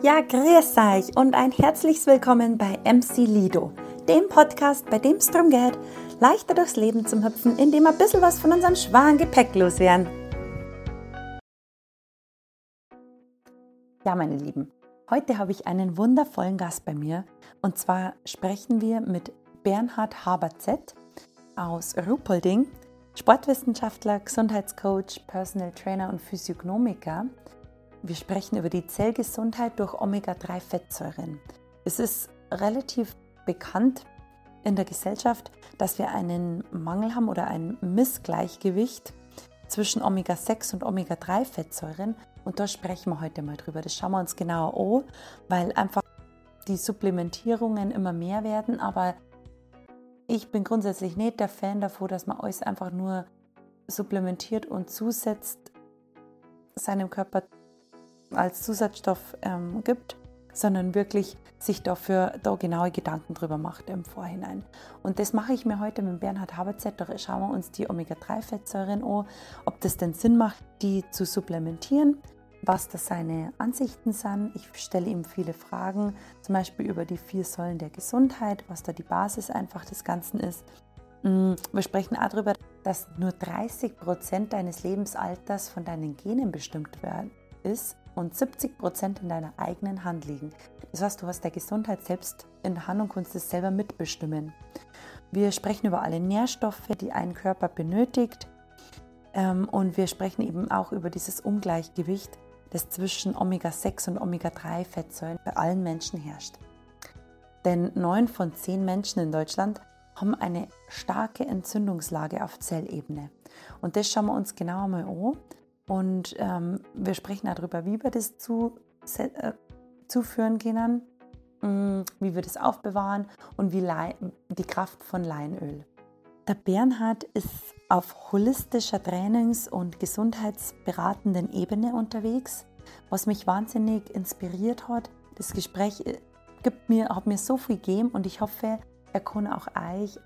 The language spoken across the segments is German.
Ja, grüß euch und ein herzliches Willkommen bei MC Lido, dem Podcast, bei dem es darum geht, leichter durchs Leben zu hüpfen, indem wir ein bisschen was von unserem schweren Gepäck loswerden. Ja, meine Lieben, heute habe ich einen wundervollen Gast bei mir und zwar sprechen wir mit Bernhard Haber-Z aus Ruhpolding, Sportwissenschaftler, Gesundheitscoach, Personal Trainer und Physiognomiker. Wir sprechen über die Zellgesundheit durch Omega-3-Fettsäuren. Es ist relativ bekannt in der Gesellschaft, dass wir einen Mangel haben oder ein Missgleichgewicht zwischen Omega-6 und Omega-3-Fettsäuren. Und da sprechen wir heute mal drüber. Das schauen wir uns genauer an, weil einfach die Supplementierungen immer mehr werden. Aber ich bin grundsätzlich nicht der Fan davon, dass man alles einfach nur supplementiert und zusetzt, seinem Körper als Zusatzstoff ähm, gibt, sondern wirklich sich dafür da genaue Gedanken drüber macht im Vorhinein. Und das mache ich mir heute mit Bernhard Haberzett. Da schauen wir uns die Omega-3-Fettsäuren an, ob das denn Sinn macht, die zu supplementieren, was das seine Ansichten sind. Ich stelle ihm viele Fragen, zum Beispiel über die vier Säulen der Gesundheit, was da die Basis einfach des Ganzen ist. Mm, wir sprechen auch darüber, dass nur 30 Prozent deines Lebensalters von deinen Genen bestimmt werden ist und 70 Prozent in deiner eigenen Hand liegen. Das heißt, du hast der Gesundheit selbst in der Hand und kannst es selber mitbestimmen. Wir sprechen über alle Nährstoffe, die ein Körper benötigt. Ähm, und wir sprechen eben auch über dieses Ungleichgewicht, das zwischen Omega-6 und Omega-3-Fettsäuren bei allen Menschen herrscht. Denn neun von zehn Menschen in Deutschland haben eine starke Entzündungslage auf Zellebene. Und das schauen wir uns genauer mal an und ähm, wir sprechen darüber, wie wir das zu, äh, zuführen können, mh, mm, wie wir das aufbewahren und wie die Kraft von Leinöl. Der Bernhard ist auf holistischer Trainings- und gesundheitsberatenden Ebene unterwegs, was mich wahnsinnig inspiriert hat. Das Gespräch äh, gibt mir, hat mir so viel gegeben und ich hoffe, er kann auch euch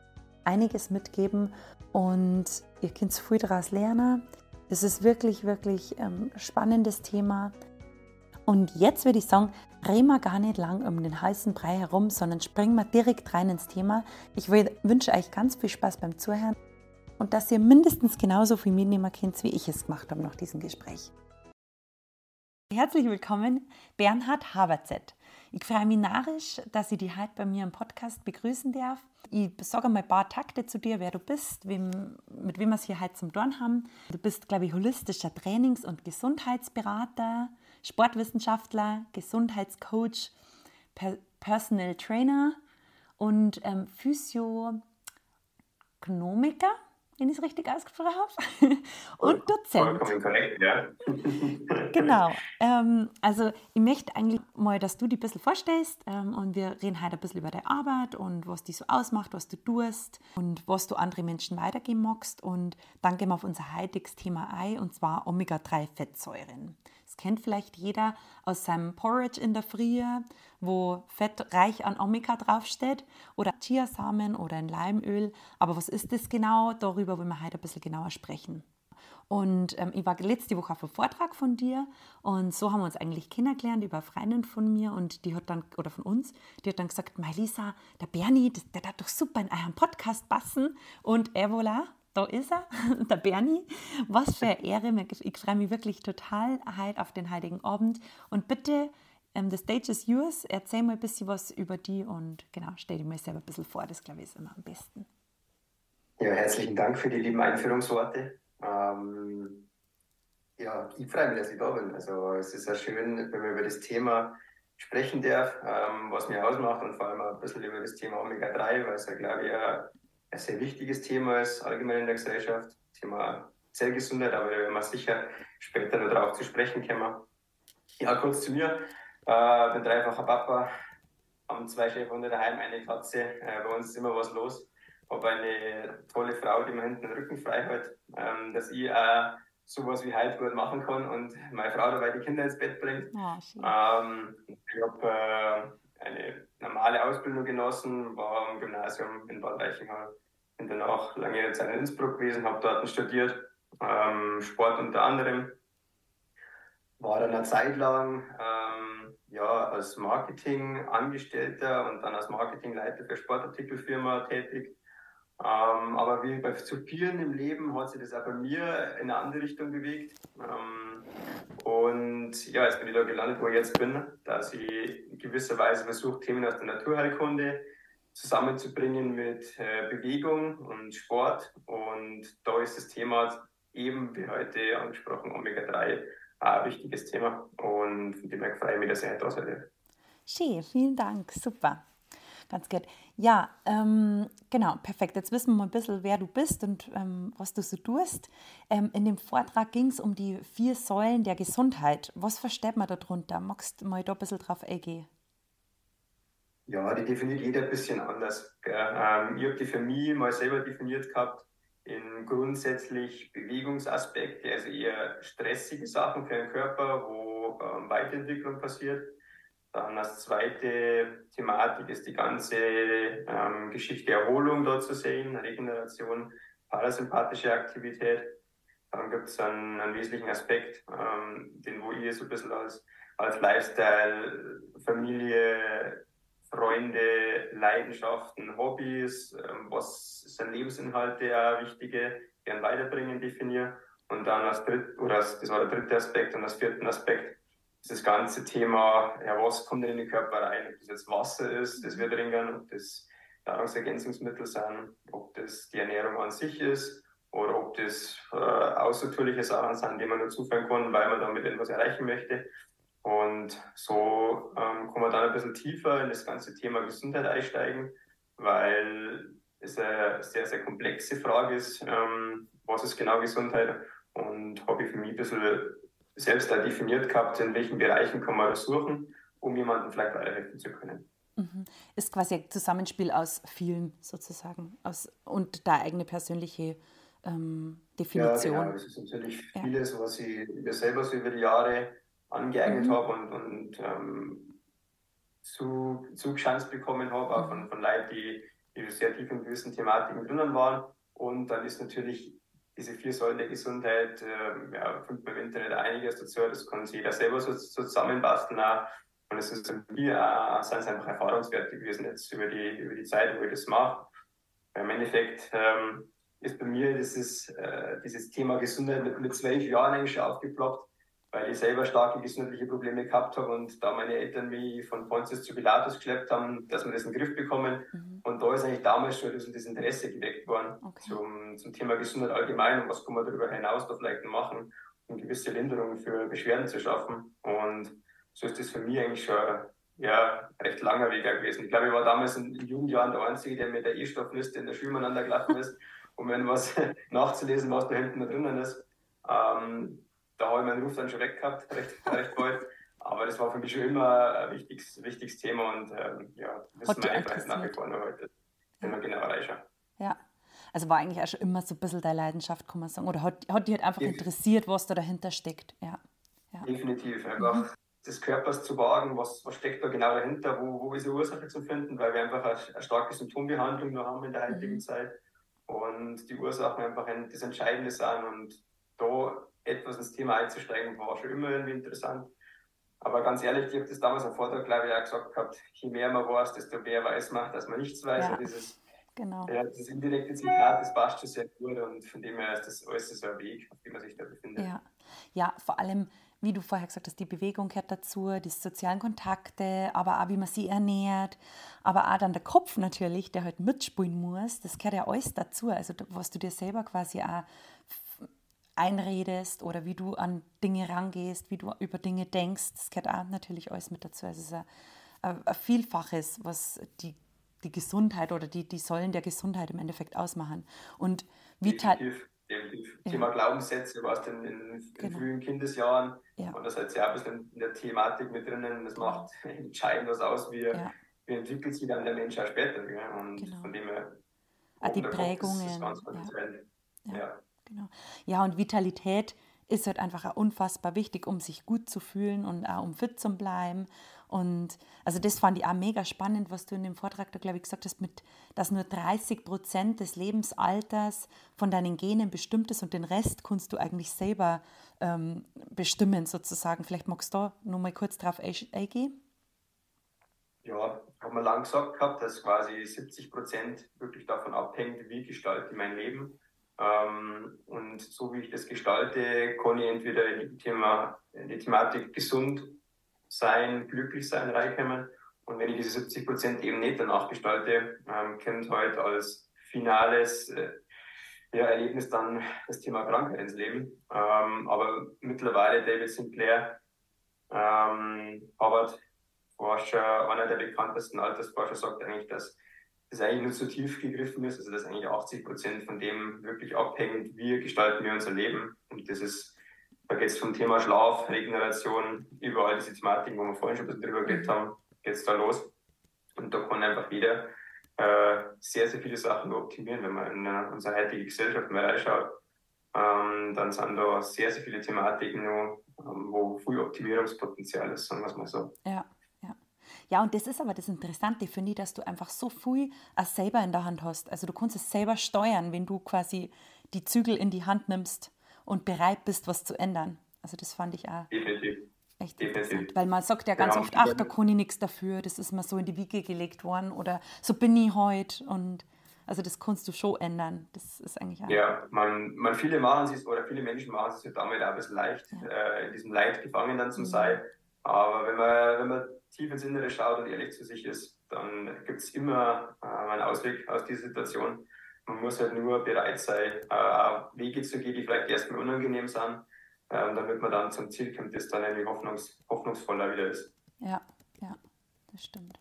einiges mitgeben und ihr könnt viel daraus lernen. Es ist wirklich, wirklich ähm, spannendes Thema. Und jetzt würde ich sagen, drehen wir gar nicht lang um den heißen Brei herum, sondern springen wir direkt rein ins Thema. Ich wünsche euch ganz viel Spaß beim Zuhören und dass ihr mindestens genauso viel mitnehmen könnt, wie ich es gemacht habe nach diesem Gespräch. Herzlich willkommen, Bernhard Haberzett. Ich freue mich narisch, dass ich dich heute bei mir im Podcast begrüßen darf. Ich sage mal ein paar Takte zu dir, wer du bist, wem, mit wem wir es hier heute zum Tun haben. Du bist, glaube ich, holistischer Trainings- und Gesundheitsberater, Sportwissenschaftler, Gesundheitscoach, per Personal Trainer und ähm, Physiognomiker wenn ich es richtig ausgesprochen habe, und Dozent. Vollkommen korrekt, ja. genau. Ähm, also ich möchte eigentlich mal, dass du dich ein bisschen vorstellst ähm, und wir reden heute ein bisschen über deine Arbeit und was dich so ausmacht, was du tust und was du andere Menschen weitergeben magst und dann gehen wir auf unser heutiges Thema ein und zwar Omega-3-Fettsäuren. Das kennt vielleicht jeder aus seinem Porridge in der Früh, wo Fett reich an Omega draufsteht oder Chiasamen oder ein Leimöl. Aber was ist das genau? Darüber wollen wir heute ein bisschen genauer sprechen. Und ähm, ich war letzte Woche auf einem Vortrag von dir und so haben wir uns eigentlich kennengelernt über Freundin von mir und die hat dann, oder von uns, die hat dann gesagt, Lisa, der Bernie, der, darf doch super in eurem Podcast passen und et voilà, da ist er, der Bernie. Was für eine Ehre. Ich freue mich wirklich total heute auf den Heiligen Abend. Und bitte, um, ähm, the stage is yours. Erzähl mal ein bisschen was über die und genau, stell dir mal selber ein bisschen vor. Das, glaube ich, ist immer am besten. Ja, herzlichen Dank für die lieben Einführungsworte. Ähm, ja, ich freue mich, dass ich da bin. Also, es ist ja schön, wenn man über das Thema sprechen darf, ähm, was mir ausmacht und vor allem ein bisschen über das Thema Omega-3, weil es ja, glaube ich, ein sehr wichtiges Thema ist, allgemein in der Gesellschaft, Thema Zellgesundheit, aber da werden wir sicher später noch darauf zu sprechen kommen. Ja, kurz zu mir. Äh, bin dreifacher Papa, haben zwei Schäferhunde daheim, eine Katze. Äh, bei uns ist immer was los. Habe eine tolle Frau, die mir hinten den Rücken frei hält, ähm, dass ich auch sowas wie heute gut machen kann und meine Frau dabei die Kinder ins Bett bringt. Ja, ähm, ich habe äh, eine normale Ausbildung genossen, war am Gymnasium in Bad Reichenhall bin danach lange Zeit in Innsbruck gewesen, habe dort studiert, ähm, Sport unter anderem. War dann eine Zeit lang ähm, ja, als Marketingangestellter und dann als Marketingleiter für Sportartikelfirma tätig. Ähm, aber wie bei zu vielen im Leben hat sich das auch bei mir in eine andere Richtung bewegt. Ähm, und ja, jetzt bin ich da gelandet, wo ich jetzt bin, dass ich in gewisser Weise versuche, Themen aus der Naturheilkunde zusammenzubringen mit äh, Bewegung und Sport. Und da ist das Thema eben, wie heute angesprochen, Omega-3 ein wichtiges Thema. Und von dem her freue ich mich, dass ich heute da. Schön, vielen Dank, super. Ganz gut. Ja, ähm, genau, perfekt. Jetzt wissen wir mal ein bisschen, wer du bist und ähm, was du so tust. Ähm, in dem Vortrag ging es um die vier Säulen der Gesundheit. Was versteht man darunter? Magst du mal da ein bisschen drauf eingehen? Ja, die definiert jeder ein bisschen anders. Ähm, ich habe die für mich mal selber definiert gehabt in grundsätzlich Bewegungsaspekte, also eher stressige Sachen für den Körper, wo ähm, Weiterentwicklung passiert dann als zweite Thematik ist die ganze ähm, Geschichte Erholung dort zu sehen, Regeneration, parasympathische Aktivität. Dann gibt es einen, einen, wesentlichen Aspekt, ähm, den wo ihr so ein bisschen als, als Lifestyle, Familie, Freunde, Leidenschaften, Hobbys, ähm, was sind Lebensinhalte, auch wichtige, gern weiterbringen, definieren. Und dann als dritt, oder als, das war der dritte Aspekt und als vierten Aspekt das ganze Thema, ja, was kommt denn in den Körper rein? Ob das jetzt Wasser ist, das wir trinken, ob das Nahrungsergänzungsmittel sind, ob das die Ernährung an sich ist oder ob das äh, außertürliche Sachen sind, die man nur zuführen kann, weil man damit etwas erreichen möchte. Und so ähm, kann man dann ein bisschen tiefer in das ganze Thema Gesundheit einsteigen, weil es eine sehr, sehr komplexe Frage ist, ähm, was ist genau Gesundheit und habe ich für mich ein bisschen selbst da definiert gehabt, in welchen Bereichen kann man das suchen, um jemandem vielleicht weiterhelfen zu können. Mhm. Ist quasi ein Zusammenspiel aus vielen sozusagen aus, und da eigene persönliche ähm, Definition. Ja, genau. Das ist natürlich ja. vieles, was ich mir selber so über die Jahre angeeignet mhm. habe und, und ähm, zu, zugeschanzt bekommen habe, auch von, mhm. von Leuten, die, die sehr tief in gewissen Thematiken drinnen waren. Und dann ist natürlich diese vier Säulen der Gesundheit, äh, ja, findet man im Internet einiges dazu, das kann sich jeder selber so, so zusammenbasteln. Auch. Und es ist mir äh, sind es einfach Erfahrungswerte gewesen jetzt über die, über die Zeit, wo ich das mache. Im Endeffekt ähm, ist bei mir dieses, äh, dieses Thema Gesundheit mit, mit zwölf Jahren eigentlich schon aufgeploppt weil ich selber starke gesundheitliche Probleme gehabt habe und da meine Eltern mich von Pontius zu Pilatus geschleppt haben, dass wir das in den Griff bekommen. Mhm. Und da ist eigentlich damals schon das, das Interesse geweckt worden okay. zum, zum Thema Gesundheit allgemein und was kann man darüber hinaus da vielleicht machen, um gewisse Linderungen für Beschwerden zu schaffen. Und so ist das für mich eigentlich schon ja, recht langer Weg gewesen. Ich glaube, ich war damals in, Jugendjahren der Einzige, der mit der E-Stoffliste in der Schule miteinander gelaufen ist, um irgendwas nachzulesen, was da hinten drinnen ist. Ähm, da habe ich meinen Ruf dann schon weg gehabt, recht, recht bald. Aber das war für mich schon immer ein wichtiges, wichtiges Thema und ähm, ja, das ist meine Preis nach wie vor noch heute immer genauer reicher. Ja, also war eigentlich auch schon immer so ein bisschen deine Leidenschaft, kann man sagen. Oder hat, hat dich halt einfach Definitiv. interessiert, was da dahinter steckt. Ja. ja. Definitiv, einfach mhm. des Körpers zu wagen, was, was steckt da genau dahinter, wo, wo ist die Ursache zu finden, weil wir einfach eine, eine starke Symptombehandlung noch haben in der heutigen mhm. Zeit und die Ursachen einfach ein, das Entscheidende sind und da etwas ins Thema einzusteigen, war schon immer irgendwie interessant. Aber ganz ehrlich, ich habe das damals am Vortrag, glaube ich, auch gesagt gehabt, je mehr man weiß, desto mehr weiß man, dass man nichts weiß. Ja, und dieses, genau. ja, dieses indirekte Zitat, das passt schon sehr gut und von dem her ist das alles so ein Weg, auf dem man sich da befindet. Ja, ja vor allem, wie du vorher gesagt hast, die Bewegung gehört dazu, die sozialen Kontakte, aber auch wie man sie ernährt, aber auch dann der Kopf natürlich, der halt mitspielen muss, das gehört ja alles dazu. Also was du dir selber quasi auch einredest oder wie du an Dinge rangehst, wie du über Dinge denkst. Das gehört auch natürlich alles mit dazu. Also es ist ein, ein Vielfaches, was die, die Gesundheit oder die, die Säulen der Gesundheit im Endeffekt ausmachen. Und wie definitiv, definitiv. Ja. Thema Glaubenssätze, was denn in, in genau. frühen Kindesjahren ja. und das hat ja ein bisschen in der Thematik mit drinnen. Das macht entscheidend was aus, wie, ja. wie entwickelt sich dann der Mensch auch später. Und genau. von dem her, ah, die Prägungen. Ist ganz, ganz ja. ja. Genau. Ja, und Vitalität ist halt einfach unfassbar wichtig, um sich gut zu fühlen und auch um fit zu bleiben. Und also das fand ich auch mega spannend, was du in dem Vortrag da, glaube ich, gesagt hast, mit, dass nur 30 Prozent des Lebensalters von deinen Genen bestimmt ist und den Rest kannst du eigentlich selber ähm, bestimmen, sozusagen. Vielleicht magst du da noch mal kurz drauf eingehen? ja, haben wir lang gesagt gehabt, dass quasi 70 Prozent wirklich davon abhängt, wie gestalte ich mein Leben. Ähm, und so wie ich das gestalte, kann ich entweder in die, Thema, in die Thematik gesund sein, glücklich sein reinkommen. Und wenn ich diese 70 Prozent eben nicht danach gestalte, ähm, kommt halt als finales äh, ja, Erlebnis dann das Thema Krankheit ins Leben. Ähm, aber mittlerweile David Sinclair, ähm, Harvard Forscher, einer der bekanntesten Altersforscher, sagt eigentlich, dass das eigentlich nur zu tief gegriffen ist, also dass eigentlich 80 Prozent von dem wirklich abhängt, wie gestalten wir unser Leben. Und das ist, da geht es vom Thema Schlaf, Regeneration, überall diese Thematiken, wo wir vorhin schon ein bisschen drüber geredet haben, geht es da los. Und da kann einfach jeder äh, sehr, sehr viele Sachen optimieren, wenn man in unsere heutige Gesellschaft mal reinschaut. Ähm, dann sind da sehr, sehr viele Thematiken noch, ähm, wo viel Optimierungspotenzial ist, sagen wir es mal so. Ja. Ja, und das ist aber das Interessante, finde ich, dass du einfach so viel auch selber in der Hand hast. Also du kannst es selber steuern, wenn du quasi die Zügel in die Hand nimmst und bereit bist, was zu ändern. Also das fand ich auch Definitiv. echt Definitiv. interessant. Weil man sagt ja ganz ja, oft, ach, da kann ich nichts dafür, das ist mir so in die Wiege gelegt worden oder so bin ich heute und also das kannst du schon ändern. Das ist eigentlich auch Ja, man, man viele machen es oder viele Menschen machen es damit auch ein bisschen leicht, ja. äh, in diesem Leid gefangen dann zu mhm. sein. Aber wenn man, wenn man tief ins Innere schaut und ehrlich zu sich ist, dann gibt es immer äh, einen Ausweg aus dieser Situation. Man muss halt nur bereit sein, äh, Wege zu gehen, die vielleicht erstmal unangenehm sind, äh, damit man dann zum Ziel kommt, das dann irgendwie hoffnungs hoffnungsvoller wieder ist. Ja, ja, das stimmt.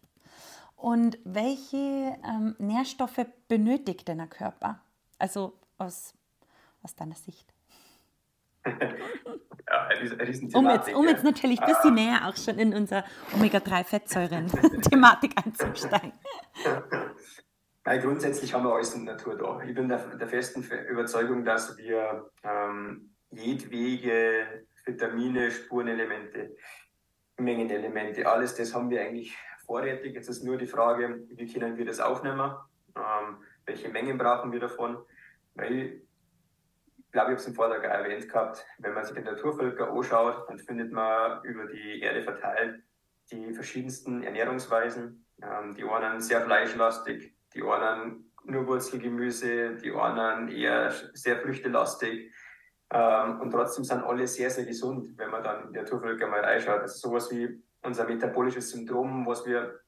Und welche ähm, Nährstoffe benötigt denn der Körper? Also aus, aus deiner Sicht? ja, ein Riesen um jetzt, um jetzt natürlich ein bisschen ah. näher auch schon in unsere Omega-3-Fettsäuren-Thematik einzusteigen. Ja, grundsätzlich haben wir alles in der Natur da. Ich bin der, der festen Überzeugung, dass wir ähm, jedwege Vitamine, Spurenelemente, Mengenelemente, alles das haben wir eigentlich vorrätig. Jetzt ist nur die Frage, wie können wir das aufnehmen? Ähm, welche Mengen brauchen wir davon? Weil glaube, ich habe es im Vortrag erwähnt gehabt, wenn man sich die Naturvölker anschaut, dann findet man über die Erde verteilt die verschiedensten Ernährungsweisen. Ähm, die einen sehr fleischlastig, die einen nur Wurzelgemüse, die anderen eher sehr früchtelastig. Ähm, und trotzdem sind alle sehr, sehr gesund, wenn man dann in die Naturvölker mal reinschaut. Also sowas wie unser metabolisches Syndrom, was wir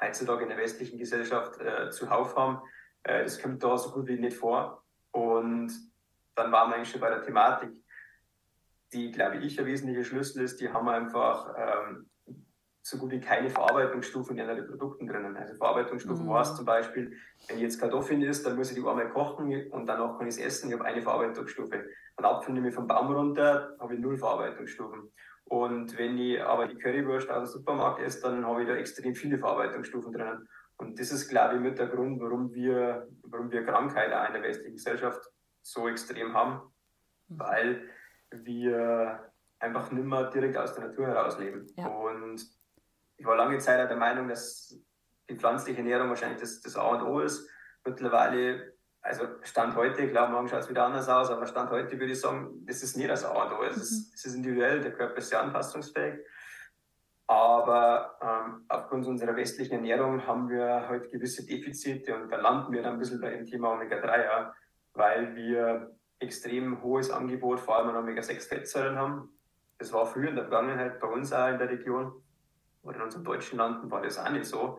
heutzutage in der westlichen Gesellschaft äh, zuhauf haben, äh, das kommt da so gut wie nicht vor. Und dann waren wir eigentlich schon bei der Thematik, die, glaube ich, ein wesentlicher Schlüssel ist. Die haben einfach ähm, so gut wie keine Verarbeitungsstufen in ihren Produkten drinnen. Also Verarbeitungsstufen mhm. war es zum Beispiel, wenn ich jetzt Kartoffeln isst, dann muss ich die einmal kochen und danach kann ich es essen. Ich habe eine Verarbeitungsstufe. Ein Apfel nehme ich vom Baum runter, habe ich null Verarbeitungsstufen. Und wenn ich aber die Currywurst aus dem Supermarkt esse, dann habe ich da extrem viele Verarbeitungsstufen drinnen. Und das ist, glaube ich, mit der Grund, warum wir, warum wir Krankheiten in der westlichen Gesellschaft so extrem haben, mhm. weil wir einfach nicht mehr direkt aus der Natur heraus leben. Ja. Und ich war lange Zeit der Meinung, dass die pflanzliche Ernährung wahrscheinlich das, das A und O ist. Mittlerweile, also Stand heute, klar, morgen schaut es wieder anders aus, aber Stand heute würde ich sagen, das ist nicht das A und O. Es, mhm. ist, es ist individuell, der Körper ist sehr anpassungsfähig. Aber ähm, aufgrund unserer westlichen Ernährung haben wir halt gewisse Defizite und da landen wir dann ein bisschen bei dem Thema Omega-3. Ja weil wir extrem hohes Angebot, vor allem an Omega-6-Fettsäuren haben. Das war früher in der Vergangenheit bei uns auch in der Region oder in unseren deutschen Landen war das auch nicht so.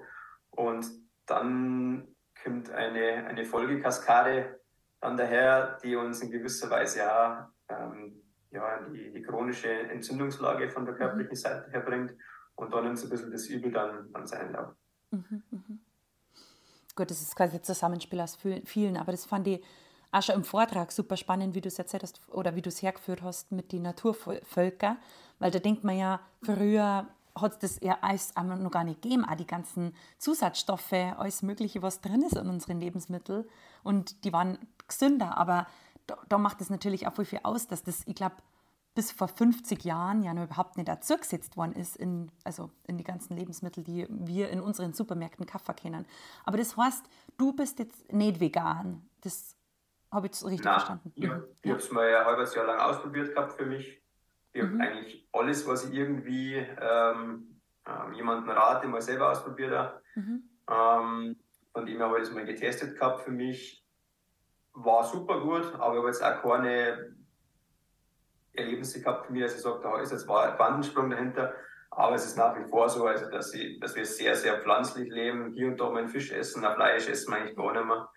Und dann kommt eine, eine Folgekaskade dann daher, die uns in gewisser Weise auch ähm, ja, die, die chronische Entzündungslage von der körperlichen Seite herbringt und dann nimmt es ein bisschen das Übel dann an seinen Lauf. Mhm, mh. Gut, das ist quasi ein Zusammenspiel aus vielen, aber das fand ich auch schon im Vortrag super spannend, wie du es erzählt hast oder wie du es hergeführt hast mit den Naturvölkern, weil da denkt man ja, früher hat es das ja alles noch gar nicht gegeben, auch die ganzen Zusatzstoffe, alles Mögliche, was drin ist in unseren Lebensmitteln und die waren gesünder, aber da, da macht es natürlich auch voll viel aus, dass das, ich glaube, bis vor 50 Jahren ja noch überhaupt nicht dazu gesetzt worden ist, in, also in die ganzen Lebensmittel, die wir in unseren Supermärkten Kaffee kennen. Aber das heißt, du bist jetzt nicht vegan. Das habe ich es richtig Nein, verstanden? Ich, mhm. ich habe es mal ein halbes Jahr lang ausprobiert gehabt für mich. Ich habe mhm. eigentlich alles, was ich irgendwie ähm, ähm, jemanden rate, mal selber ausprobiert habe. Mhm. Ähm, von dem habe ich das mal getestet gehabt für mich. War super gut, aber ich habe jetzt auch keine Erlebnisse gehabt für mich, dass ich sage, da ist jetzt ein Quantensprung dahinter. Aber es ist nach wie vor so, also dass, ich, dass wir sehr, sehr pflanzlich leben, hier und da mal einen Fisch essen, ein Fleisch essen wir eigentlich gar nicht mehr.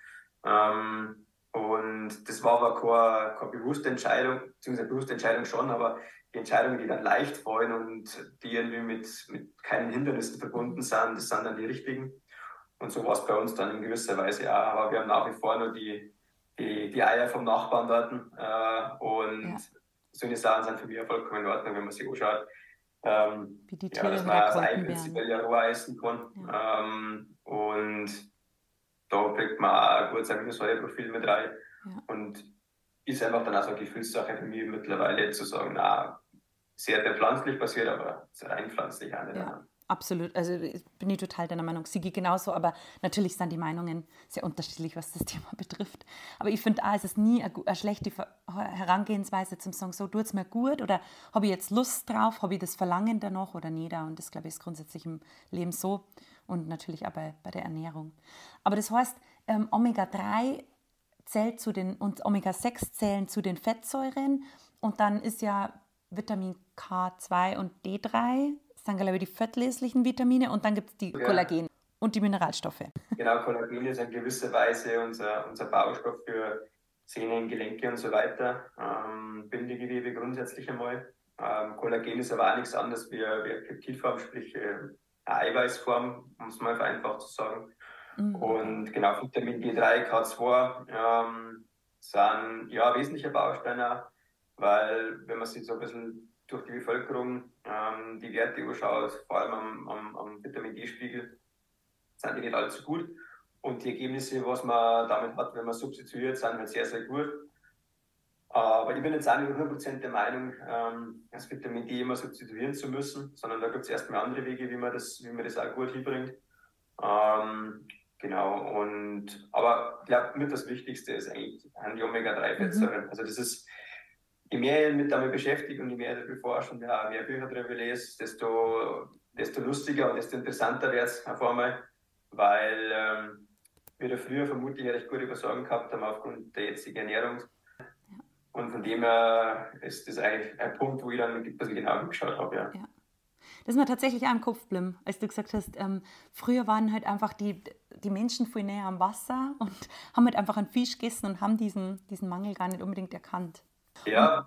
Ähm, und das war aber keine, keine bewusste Entscheidung, beziehungsweise bewusste Entscheidung schon, aber die Entscheidungen, die dann leicht fallen und die irgendwie mit, mit keinen Hindernissen verbunden sind, das sind dann die richtigen. Und so war es bei uns dann in gewisser Weise auch. Aber wir haben nach wie vor nur die, die, die Eier vom Nachbarn dort. Äh, und ja. solche Sachen sind für mich vollkommen in Ordnung, wenn man sich anschaut. Ähm, Wie die Tiere ja, dass man das Ei prinzipiell ja roh essen kann. Ja. Ähm, und da kriegt man auch ein gutes Aminosäureprofil mit rein. Ja. Und ist einfach dann auch so eine Gefühlssache für mich mittlerweile zu sagen, na, sehr der pflanzlich basiert, aber rein pflanzlich auch nicht. Ja. Absolut, also bin ich total deiner Meinung. Sigi genauso, aber natürlich sind die Meinungen sehr unterschiedlich, was das Thema betrifft. Aber ich finde auch, es ist nie eine, eine schlechte Herangehensweise zum sagen, so tut es mir gut oder habe ich jetzt Lust drauf, habe ich das Verlangen danach oder nicht. Und das, glaube ich, ist grundsätzlich im Leben so und natürlich auch bei, bei der Ernährung. Aber das heißt, ähm, Omega-3 zählt zu den und Omega-6 zählen zu den Fettsäuren und dann ist ja Vitamin K2 und D3 sind, glaube ich, die fettleslichen Vitamine und dann gibt es die ja. Kollagen und die Mineralstoffe. Genau, Kollagen ist in gewisser Weise unser, unser Baustoff für Sehnen, Gelenke und so weiter. Ähm, Bindegewebe grundsätzlich einmal. Ähm, Kollagen ist aber auch nichts anderes wie, wie Peptidform, sprich äh, Eiweißform, um es mal vereinfacht zu sagen. Mhm. Und genau, Vitamin D3, K2 ähm, sind ja wesentlicher Baustein, weil wenn man sich so ein bisschen durch die Bevölkerung ähm, die Werte anschaut, vor allem am, am, am Vitamin D-Spiegel, sind die nicht allzu gut. Und die Ergebnisse, was man damit hat, wenn man substituiert, sind halt sehr, sehr gut. Aber ich bin jetzt auch nicht 100% der Meinung, ähm, das Vitamin D immer substituieren zu müssen, sondern da gibt es erstmal andere Wege, wie man das, wie man das auch gut hinbringt. Ähm, genau, und aber ich glaube, mit das Wichtigste ist eigentlich die Omega-3-Fettsäuren. Mhm. Also das ist je mehr ich mich damit beschäftige und je mehr ich beforsche und ja, mehr Bücher darüber lese, desto, desto lustiger und desto interessanter wird es auf einmal, weil ähm, wir da früher vermutlich recht gute Versorgung gehabt haben aufgrund der jetzigen Ernährung. Und von dem her ist das eigentlich ein Punkt, wo ich dann ein bisschen genauer geschaut habe. Ja. ja. Das ist mir tatsächlich auch im Kopf geblieben, als du gesagt hast, ähm, früher waren halt einfach die, die Menschen viel näher am Wasser und haben halt einfach einen Fisch gegessen und haben diesen, diesen Mangel gar nicht unbedingt erkannt. Ja,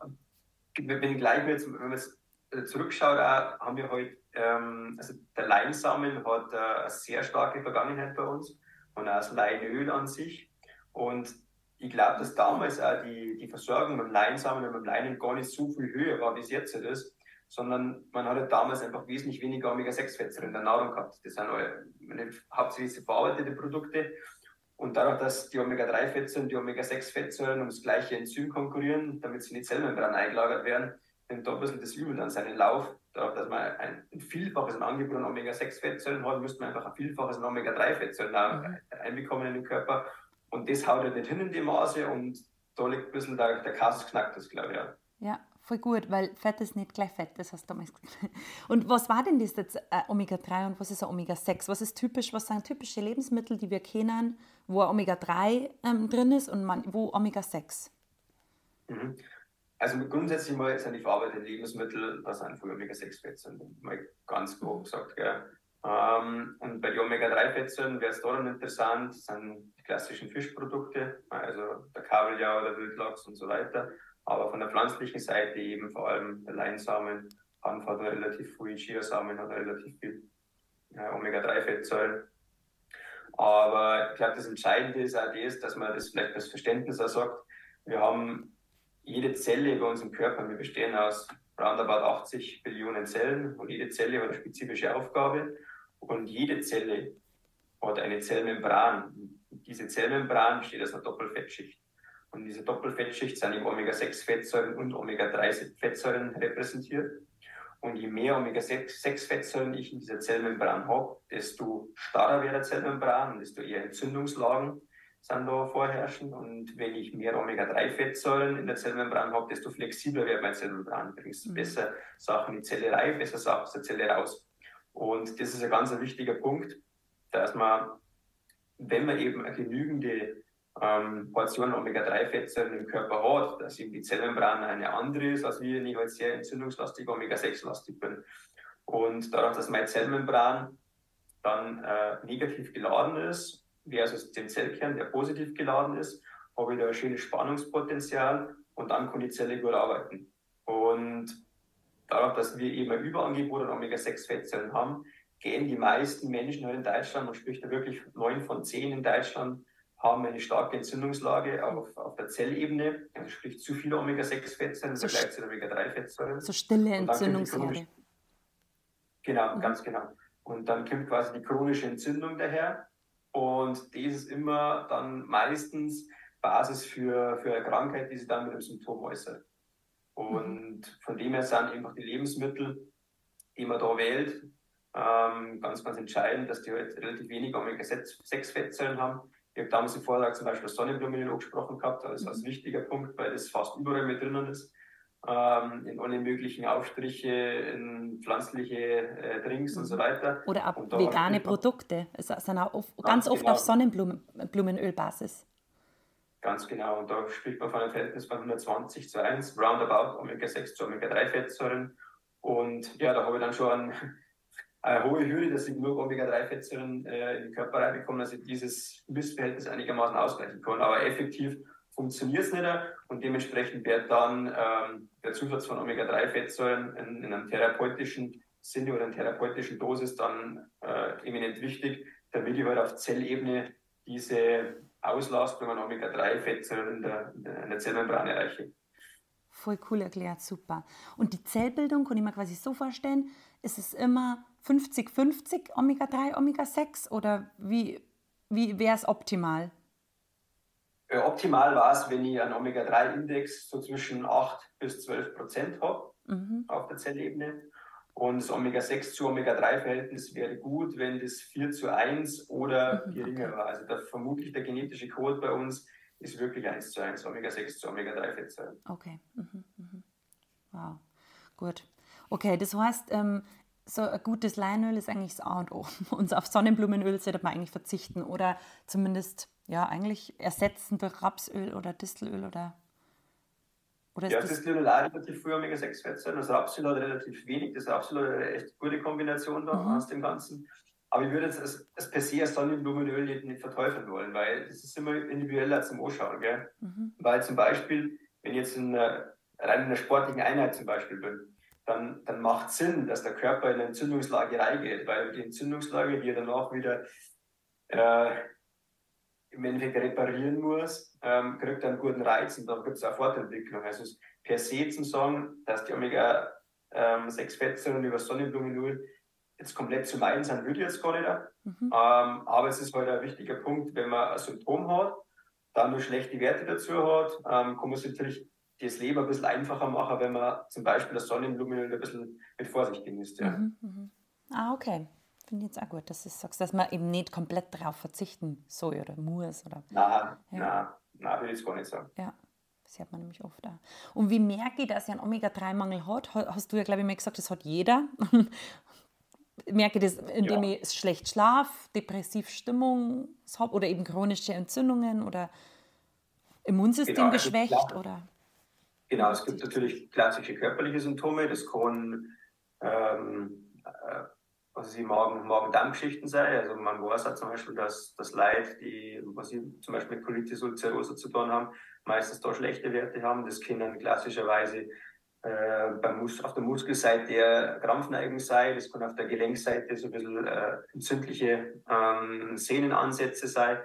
wenn gleich jetzt, wenn man jetzt äh, zurückschaut, auch, haben wir heute, ähm, also der Leinsamen hat äh, eine sehr starke Vergangenheit bei uns und auch das Leinöl an sich. Und ich glaube, dass damals auch die, die Versorgung mit Leinsamen und mit Leinen gar nicht so viel höher war, wie es jetzt ist, sondern man hatte damals einfach wesentlich weniger Omega-6-Fettsäuren in der Nahrung gehabt. Das sind alle, hauptsächlich verarbeitete Produkte und dadurch, dass die Omega-3-Fettsäuren und die Omega-6-Fettsäuren um das gleiche Enzym konkurrieren, damit sie in die Zellmembran eingelagert werden, nimmt da ein bisschen das Übel dann seinen Lauf. Dadurch, dass man ein, ein Vielfaches an Angebot an Omega-6-Fettsäuren hat, müsste man einfach ein Vielfaches an Omega-3-Fettsäuren mhm. einbekommen in den Körper. Und das haut halt nicht hin in die Maße und da liegt ein bisschen der, der Kasus knackt das, glaube ich. Ja. ja, voll gut, weil Fett ist nicht gleich Fett, das hast du damals gesagt. Und was war denn das jetzt äh, Omega-3 und was ist Omega-6? Was ist typisch, was sind typische Lebensmittel, die wir kennen, wo Omega-3 ähm, drin ist und man, wo Omega-6? Mhm. Also grundsätzlich mal sind die verarbeiteten Lebensmittel, was einfach Omega-6-Fettsäuren, mal ganz grob gesagt. Gell. Ähm, und bei den Omega-3-Fettsäuren wäre es da dann interessant, sind die klassischen Fischprodukte, also der Kabeljau, der Wildlachs und so weiter. Aber von der pflanzlichen Seite eben vor allem der Leinsamen, Hanf hat relativ viel, Chiasamen hat relativ viel ja, Omega-3-Fettsäuren. Aber ich glaube, das Entscheidende ist auch das, dass man das vielleicht das Verständnis auch sagt. Wir haben jede Zelle bei unserem Körper, wir bestehen aus roundabout 80 Billionen Zellen und jede Zelle hat eine spezifische Aufgabe und jede Zelle hat eine Zellmembran. Diese Zellmembran besteht aus einer Doppelfettschicht. Und diese Doppelfettschicht sind eben Omega-6-Fettsäuren und Omega-3-Fettsäuren repräsentiert. Und je mehr Omega-6-Fettsäuren ich in dieser Zellmembran habe, desto starrer wird der Zellmembran, desto eher Entzündungslagen sind da vorherrschen. Und wenn ich mehr Omega-3-Fettsäuren in der Zellmembran habe, desto flexibler wird meine Zellmembran. Du mhm. besser Sachen in die Zelle rein, besser Sachen aus der Zelle raus. Und das ist ein ganz wichtiger Punkt, dass man, wenn man eben eine genügende ähm, Portion Omega-3-Fettsäuren im Körper hat, dass eben die Zellmembran eine andere ist, als wie ich halt sehr entzündungslastig Omega-6-lastig bin. Und dadurch, dass meine Zellmembran dann äh, negativ geladen ist, versus den Zellkern, der positiv geladen ist, habe ich da ein schönes Spannungspotenzial und dann kann die Zelle gut arbeiten. Und dadurch, dass wir eben ein Überangebot an Omega-6-Fettsäuren haben, gehen die meisten Menschen in Deutschland, man spricht da wirklich neun von zehn in Deutschland, haben eine starke Entzündungslage auf, auf der Zellebene, also sprich zu viele Omega-6-Fettsäuren im Vergleich zu Omega-3-Fettsäuren. So stille Entzündungslage. Genau, mhm. ganz genau. Und dann kommt quasi die chronische Entzündung daher. Und das ist immer dann meistens Basis für, für eine Krankheit, die sich dann mit einem Symptom äußert. Und von dem her sind einfach die Lebensmittel, die man da wählt, ähm, ganz, ganz entscheidend, dass die halt relativ wenig Omega-6-Fettsäuren haben. Ich habe damals im Vortrag zum Beispiel Sonnenblumenöl angesprochen gehabt, das ist ein wichtiger Punkt, weil das fast überall mit drinnen ist. Ähm, in alle möglichen Aufstriche, in pflanzliche äh, Drinks und so mhm. weiter. Oder auch vegane Produkte. Es sind auch oft, ganz oft genau. auf Sonnenblumenölbasis. Ganz genau. Und da spricht man von einem Verhältnis von 120 zu 1, roundabout Omega-6 zu Omega-3-Fettsäuren. Und ja, da habe ich dann schon eine hohe Hürde, dass ich genug Omega-3-Fettsäuren äh, in den Körper reinbekomme, dass ich dieses Missverhältnis einigermaßen ausgleichen kann. Aber effektiv funktioniert es nicht und dementsprechend wird dann ähm, der Zusatz von Omega-3-Fettsäuren in, in, einem therapeutischen Sinne oder in therapeutischen Dosis dann äh, eminent wichtig, damit ich halt auf Zellebene diese Auslastung an Omega-3-Fettsäuren in der, in der Zellmembran erreiche. Voll cool erklärt, super. Und die Zellbildung kann ich mir quasi so vorstellen, ist es immer 50-50 Omega-3, Omega-6 oder wie, wie wäre es optimal? Äh, optimal war es, wenn ich einen Omega-3-Index so zwischen 8 bis 12 Prozent habe mhm. auf der Zellebene. Und das Omega-6 zu Omega-3-Verhältnis wäre gut, wenn das 4 zu 1 oder mhm, geringer war. Also der, vermutlich der genetische Code bei uns ist wirklich 1 zu 1, Omega-6 zu Omega-3-Fettsäuren. Okay. Mhm, mhm. Wow. Gut. Okay, das heißt, ähm, so ein gutes Leinöl ist eigentlich das A und O. Und auf Sonnenblumenöl sollte man eigentlich verzichten oder zumindest ja eigentlich ersetzen durch Rapsöl oder Distelöl oder oder ja, das Distelöl hat relativ früh Omega-6-Fettsäuren. Das Rapsöl hat relativ wenig. Das Rapsöl hat eine echt gute Kombination da mhm. aus dem Ganzen. Aber ich würde jetzt das, das per se als Sonnenblumenöl nicht, nicht verteufeln wollen, weil das ist immer individueller zum Anschauen. Gell? Mhm. Weil zum Beispiel, wenn ich jetzt in einer, rein in einer sportlichen Einheit zum Beispiel bin, dann, dann macht Sinn, dass der Körper in eine Entzündungslage reingeht, weil die Entzündungslage, die er danach wieder äh, im Endeffekt reparieren muss, ähm, kriegt er einen guten Reiz und dann gibt es auch Fortentwicklung. Also per se zu sagen, dass die Omega-6-Fettsäuren ähm, über Sonnenblumenöl jetzt komplett zu meiden sind, würde ich jetzt gar nicht. Mhm. Ähm, aber es ist halt ein wichtiger Punkt, wenn man ein Symptom hat, dann nur schlechte Werte dazu hat, ähm, kann man sich natürlich das Leben ein bisschen einfacher machen, wenn man zum Beispiel das Sonnenblumenöl ein bisschen mit Vorsicht genießt. Ja. Mhm, mhm. Ah, okay. Finde jetzt auch gut, dass du sagst, dass man eben nicht komplett darauf verzichten soll oder muss. Oder, nein, ja. nein, nein, würde ich gar nicht sagen. Ja, das hört man nämlich oft auch. Und wie merke ich, dass ich einen Omega-3-Mangel hat? Hast du ja, glaube ich, mal gesagt, das hat jeder. merke ich das, indem ja. ich schlecht schlafe, depressiv Stimmung habe oder eben chronische Entzündungen oder Immunsystem genau, also geschwächt? Oder? Genau, es gibt natürlich klassische körperliche Symptome. Das kann ähm, also die Magen, Magen-Darm-Geschichten sein. Also man weiß auch zum Beispiel, dass das Leid, die was ich zum Beispiel mit Colitis ulcerosa zu tun haben, meistens da schlechte Werte haben. Das können klassischerweise äh, beim Mus auf der Muskelseite Krampfneigung sein. Das kann auf der Gelenkseite so ein bisschen äh, entzündliche ähm, Sehnenansätze sein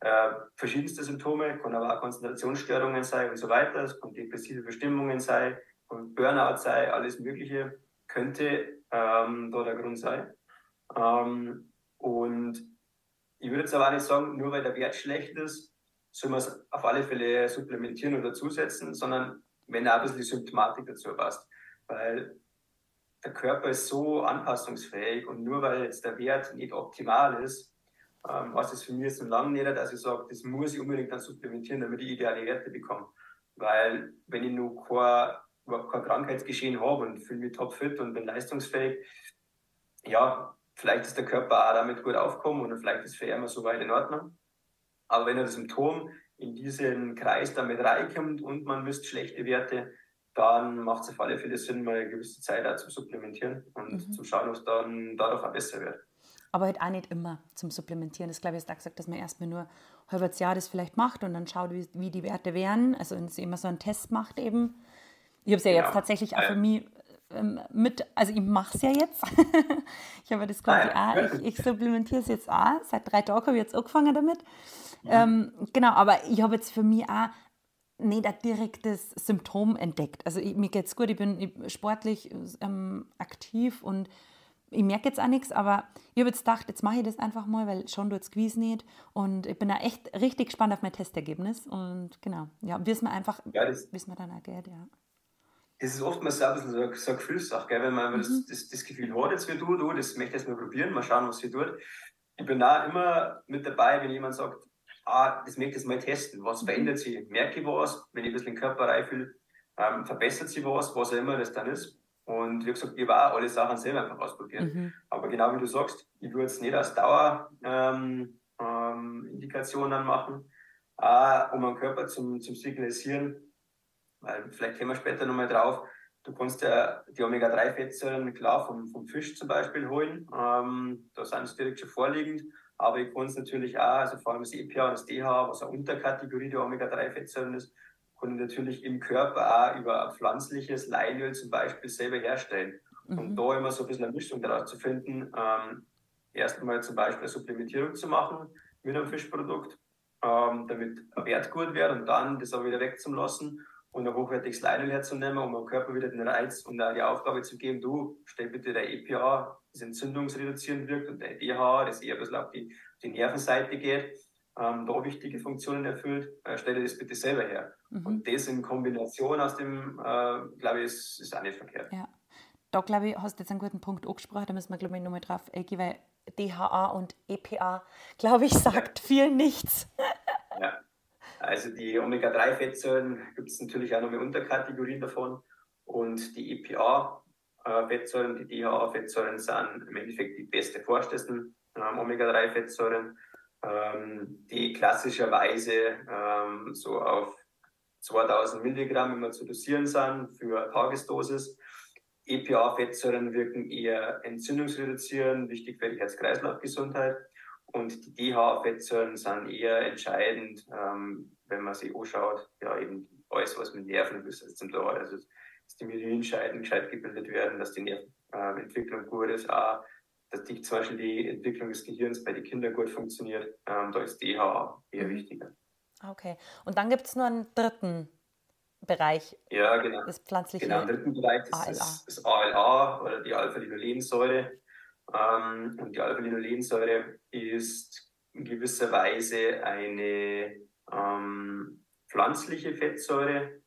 äh, verschiedenste Symptome, kann aber auch Konzentrationsstörungen sein und so weiter. Es kann depressive Bestimmungen sein, kann Burnout sein, alles Mögliche könnte ähm, da der Grund sein. Ähm, und ich würde jetzt aber nicht sagen, nur weil der Wert schlecht ist, soll man es auf alle Fälle supplementieren oder zusetzen, sondern wenn auch ein bisschen die Symptomatik dazu passt. Weil der Körper ist so anpassungsfähig und nur weil jetzt der Wert nicht optimal ist, ähm, was das für mich so lange nicht, dass ich sage, das muss ich unbedingt dann supplementieren, damit ich ideale Werte bekomme. Weil wenn ich noch kein, überhaupt kein Krankheitsgeschehen habe und fühle mich topfit und bin leistungsfähig, ja, vielleicht ist der Körper auch damit gut aufgekommen und vielleicht ist für ihn so weit in Ordnung. Aber wenn das Symptom in diesen Kreis damit reinkommt und man misst schlechte Werte, dann macht es auf alle Fälle Sinn, mal eine gewisse Zeit auch zu supplementieren und mhm. zu schauen, ob es dann dadurch auch besser wird. Aber halt auch nicht immer zum Supplementieren. Das glaube ich, ist da gesagt, dass man erstmal nur ein halbes Jahr das vielleicht macht und dann schaut, wie, wie die Werte wären. Also wenn es immer so einen Test macht eben. Ich habe es ja genau. jetzt tatsächlich auch für mich ähm, mit, also ich mache es ja jetzt. ich habe das quasi auch, ich, ich supplementiere es jetzt auch. Seit drei Tagen habe ich jetzt angefangen damit. Ja. Ähm, genau, aber ich habe jetzt für mich auch nicht ein direktes Symptom entdeckt. Also ich, mir geht es gut, ich bin sportlich ähm, aktiv und ich merke jetzt auch nichts, aber ich habe jetzt gedacht, jetzt mache ich das einfach mal, weil schon tut es nicht. Und ich bin da echt richtig gespannt auf mein Testergebnis. Und genau, ja, wissen wir einfach, ja, wissen wir dann auch geht, ja. Das ist oftmals ein bisschen so, so eine Gefühlssache, gell? wenn man mhm. das, das, das, Gefühl hat, jetzt wie du, du, das möchte ich jetzt mal probieren, mal schauen, was sie tut. Ich bin da immer mit dabei, wenn jemand sagt, ah, das möchte ich jetzt mal testen. Was mhm. verändert sich? Merke ich was? Wenn ich ein bisschen den Körper reinfühle, ähm, verbessert sich was, was auch immer das dann ist. Und wie gesagt, ich war alle Sachen selber einfach ausprobieren. Mhm. Aber genau wie du sagst, ich würde es nicht als Dauerindikation ähm, ähm, machen, äh, um meinen Körper zum, zum Signalisieren, weil vielleicht kommen wir später nochmal drauf, du kannst ja die Omega-3-Fettsäuren klar vom, vom Fisch zum Beispiel holen, ähm, da sind sie direkt schon vorliegend, aber ich kann es natürlich auch, also vor allem das EPA und das DHA, was eine Unterkategorie der Omega-3-Fettsäuren ist, kann ich natürlich im Körper auch über pflanzliches Leinöl zum Beispiel selber herstellen. Mhm. Und da immer so ein bisschen eine Mischung daraus zu finden, ähm, erst einmal zum Beispiel eine Supplementierung zu machen mit einem Fischprodukt, ähm, damit ein Wert gut wird und dann das auch wieder wegzulassen und ein hochwertiges Leinöl herzunehmen, um dem Körper wieder den Reiz und auch die Aufgabe zu geben, du stell bitte der EPA, das entzündungsreduzierend wirkt und der DHA, das eher ein bisschen auf die, die Nervenseite geht, ähm, da wichtige Funktionen erfüllt, äh, stelle das bitte selber her. Mhm. Und das in Kombination aus dem, äh, glaube ich, ist, ist auch nicht verkehrt. Ja. Da, glaube ich, hast du jetzt einen guten Punkt angesprochen, da müssen wir, glaube ich, nochmal drauf eingehen, weil DHA und EPA, glaube ich, sagt ja. viel nichts. ja. Also die Omega-3-Fettsäuren gibt es natürlich auch noch eine Unterkategorien davon. Und die EPA-Fettsäuren, die DHA-Fettsäuren sind im Endeffekt die beste vorstellsten ähm, Omega-3-Fettsäuren ähm, die klassischerweise ähm, so auf 2000 Milligramm immer zu dosieren sind für Tagesdosis. EPA-Fettsäuren wirken eher entzündungsreduzierend, wichtig für die Herz-Kreislauf-Gesundheit. Und die DHA-Fettsäuren sind eher entscheidend, ähm, wenn man sich anschaut, ja, eben alles, was mit Nerven ist, zum Teil. Also, dass die Myelin-Scheiden gescheit gebildet werden, dass die Nervenentwicklung gut ist, auch dass die, zum Beispiel die Entwicklung des Gehirns bei den Kindern gut funktioniert. Ähm, da ist DHA eher mhm. wichtiger. Okay. Und dann gibt es nur einen dritten Bereich. Ja, genau. Das pflanzliche Genau, im dritten Bereich ist ALA. Das, das ALA oder die Alpha-Linolensäure. Ähm, und die Alpha-Linolensäure ist in gewisser Weise eine ähm, pflanzliche Fettsäure,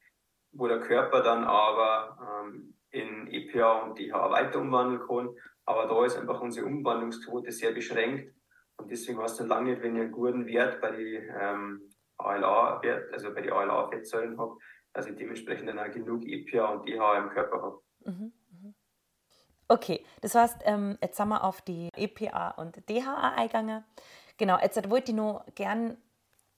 wo der Körper dann aber ähm, in EPA und DHA weiter umwandeln kann aber da ist einfach unsere Umwandlungsquote sehr beschränkt. Und deswegen hast du lange nicht, wenn ich einen guten Wert bei den ähm, ALA-Wert, also bei den ALA-Fettsäuren habe, dass ich dementsprechend dann auch genug EPA und DHA im Körper habe. Mhm. Okay, das heißt, ähm, jetzt sind wir auf die EPA und DHA eingegangen. Genau, jetzt wollte ich nur gern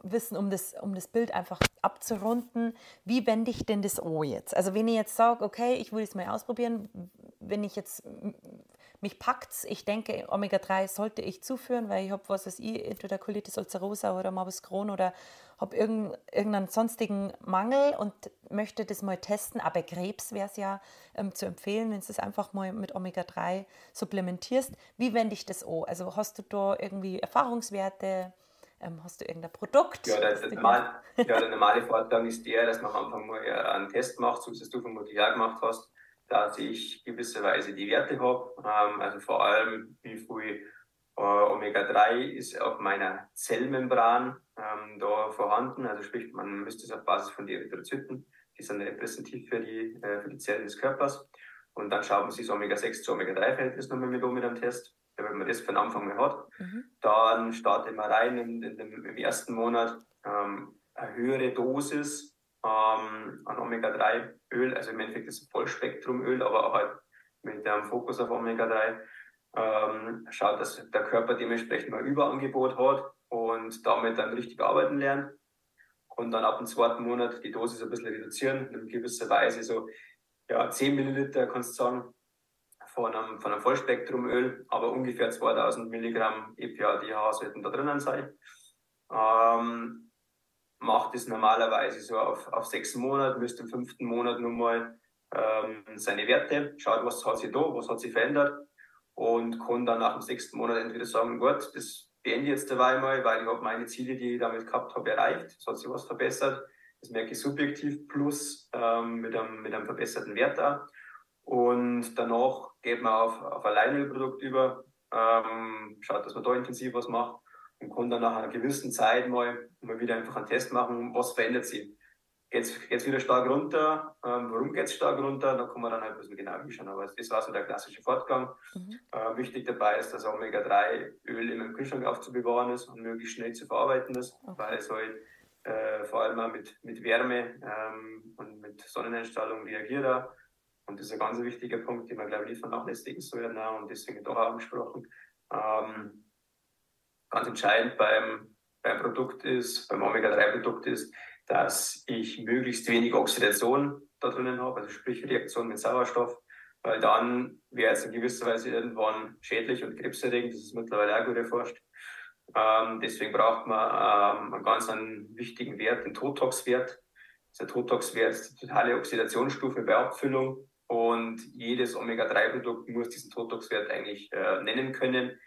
wissen, um das, um das Bild einfach abzurunden, wie wende ich denn das O jetzt? Also wenn ich jetzt sage, okay, ich will es mal ausprobieren, wenn ich jetzt mich packt's. Ich denke, Omega-3 sollte ich zuführen, weil ich habe, was weiß ich, entweder Colitis ulcerosa oder Morbus Crohn oder habe irgendeinen sonstigen Mangel und möchte das mal testen. Aber Krebs wäre es ja ähm, zu empfehlen, wenn du das einfach mal mit Omega-3 supplementierst. Wie wende ich das an? Also hast du da irgendwie Erfahrungswerte? Ähm, hast du irgendein Produkt? Ja, der, der, normal, ja, der normale Vorteil ist der, dass man am Anfang mal einen Test macht, so wie es du vom Material gemacht hast dass ich gewisserweise die Werte habe. Ähm, also vor allem, wie viel äh, Omega-3 ist auf meiner Zellmembran ähm, da vorhanden. Also sprich, man müsste es auf Basis von den Erythrozyten, die sind repräsentativ für die, äh, für die Zellen des Körpers. Und dann schaut man sich das Omega-6 zu Omega-3-Verhältnis nochmal mit um mit einem Test. Wenn man das von Anfang mal hat, mhm. dann startet man rein in, in dem, im ersten Monat ähm, eine höhere Dosis ähm, an Omega-3-Öl, also im Endeffekt ist es Vollspektrumöl, aber auch halt mit dem Fokus auf Omega-3. ähm, schaut, dass der Körper dementsprechend mal Überangebot hat und damit dann richtig arbeiten lernt. Und dann ab dem zweiten Monat die Dosis ein bisschen reduzieren, in gewisser Weise so ja, 10 Milliliter kannst du sagen, von einem, von einem Vollspektrumöl, aber ungefähr 2000 Milligramm EPA-DHA sollten da drinnen sein. Ähm, macht es normalerweise so auf, auf sechs Monate, müsste im fünften Monat nochmal ähm, seine Werte, schaut, was hat sich da, was hat sich verändert und kann dann nach dem sechsten Monat entweder sagen, gut, das beende ich jetzt dabei mal, weil ich habe meine Ziele, die ich damit gehabt habe, erreicht, es hat sich was verbessert, das merke ich subjektiv plus ähm, mit, einem, mit einem verbesserten Wert da. Und danach geht man auf, auf ein Leinölprodukt über, ähm, schaut, dass man da intensiv was macht und kann dann nach einer gewissen Zeit mal, mal wieder einfach einen Test machen, was verändert sich. Geht es wieder stark runter? Ähm, warum geht es stark runter? Da kann man dann halt ein bisschen genau hinschauen. Aber das war so der klassische Fortgang. Mhm. Äh, wichtig dabei ist, dass Omega-3-Öl im Kühlschrank aufzubewahren ist und möglichst schnell zu verarbeiten ist, okay. weil es halt äh, vor allem auch mit, mit Wärme ähm, und mit Sonneneinstrahlung reagiert. Und das ist ein ganz wichtiger Punkt, den man, glaube ich, nicht vernachlässigen sollte. Und deswegen doch auch angesprochen. Ähm, ganz entscheidend beim, beim Produkt ist, beim Omega-3-Produkt ist, dass ich möglichst wenig Oxidation da drinnen habe, also sprich Reaktion mit Sauerstoff, weil dann wäre es in gewisser Weise irgendwann schädlich und krebserregend, das ist mittlerweile auch gut erforscht. Ähm, deswegen braucht man ähm, einen ganz einen wichtigen Wert, den Totox-Wert. Der Totox-Wert ist die totale Oxidationsstufe bei Abfüllung und jedes Omega-3-Produkt muss diesen Totox-Wert eigentlich äh, nennen können.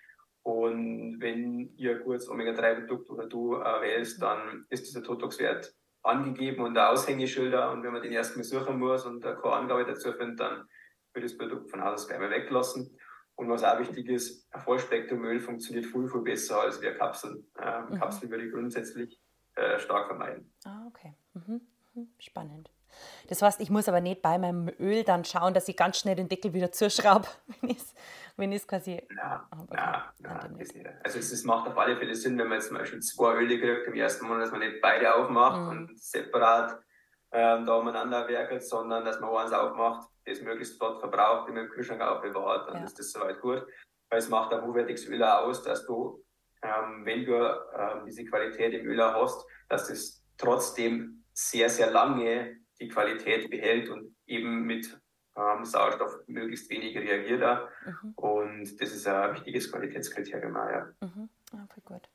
Und wenn ihr kurz Omega-3-Produkt oder du äh, wählst, dann ist dieser Totox-Wert angegeben und der Aushängeschilder. Und wenn man den erstmal suchen muss und keine Angabe dazu findet, dann wird das Produkt von Haus aus gleich mal weglassen. Und was auch wichtig ist, ein Vollspektrumöl funktioniert viel, viel besser als wir Kapseln. Ähm, mhm. Kapseln würde ich grundsätzlich äh, stark vermeiden. Ah, okay. Mhm. mhm. Spannend. Das heißt, ich muss aber nicht bei meinem Öl dann schauen, dass ich ganz schnell den Deckel wieder zuschraube, wenn ich es wenn quasi. Ja, okay. na, na, also es, es, macht auf alle Fälle Sinn, wenn man jetzt zum Beispiel zwei Öle kriegt im ersten Monat, dass man nicht beide aufmacht mhm. und separat ähm, da umeinander werkelt, sondern dass man eins aufmacht, das möglichst dort verbraucht, immer im Kühlschrank aufbewahrt, dann ja. ist das soweit gut. Weil es macht ein hochwertiges Öl aus, dass du, ähm, wenn du ähm, diese Qualität im Öl hast, dass das trotzdem sehr, sehr lange die Qualität behält und eben mit ähm, Sauerstoff möglichst wenig reagiert. Mhm. Und das ist ein wichtiges Qualitätskriterium. Ja. Mhm. Ah, voll gut.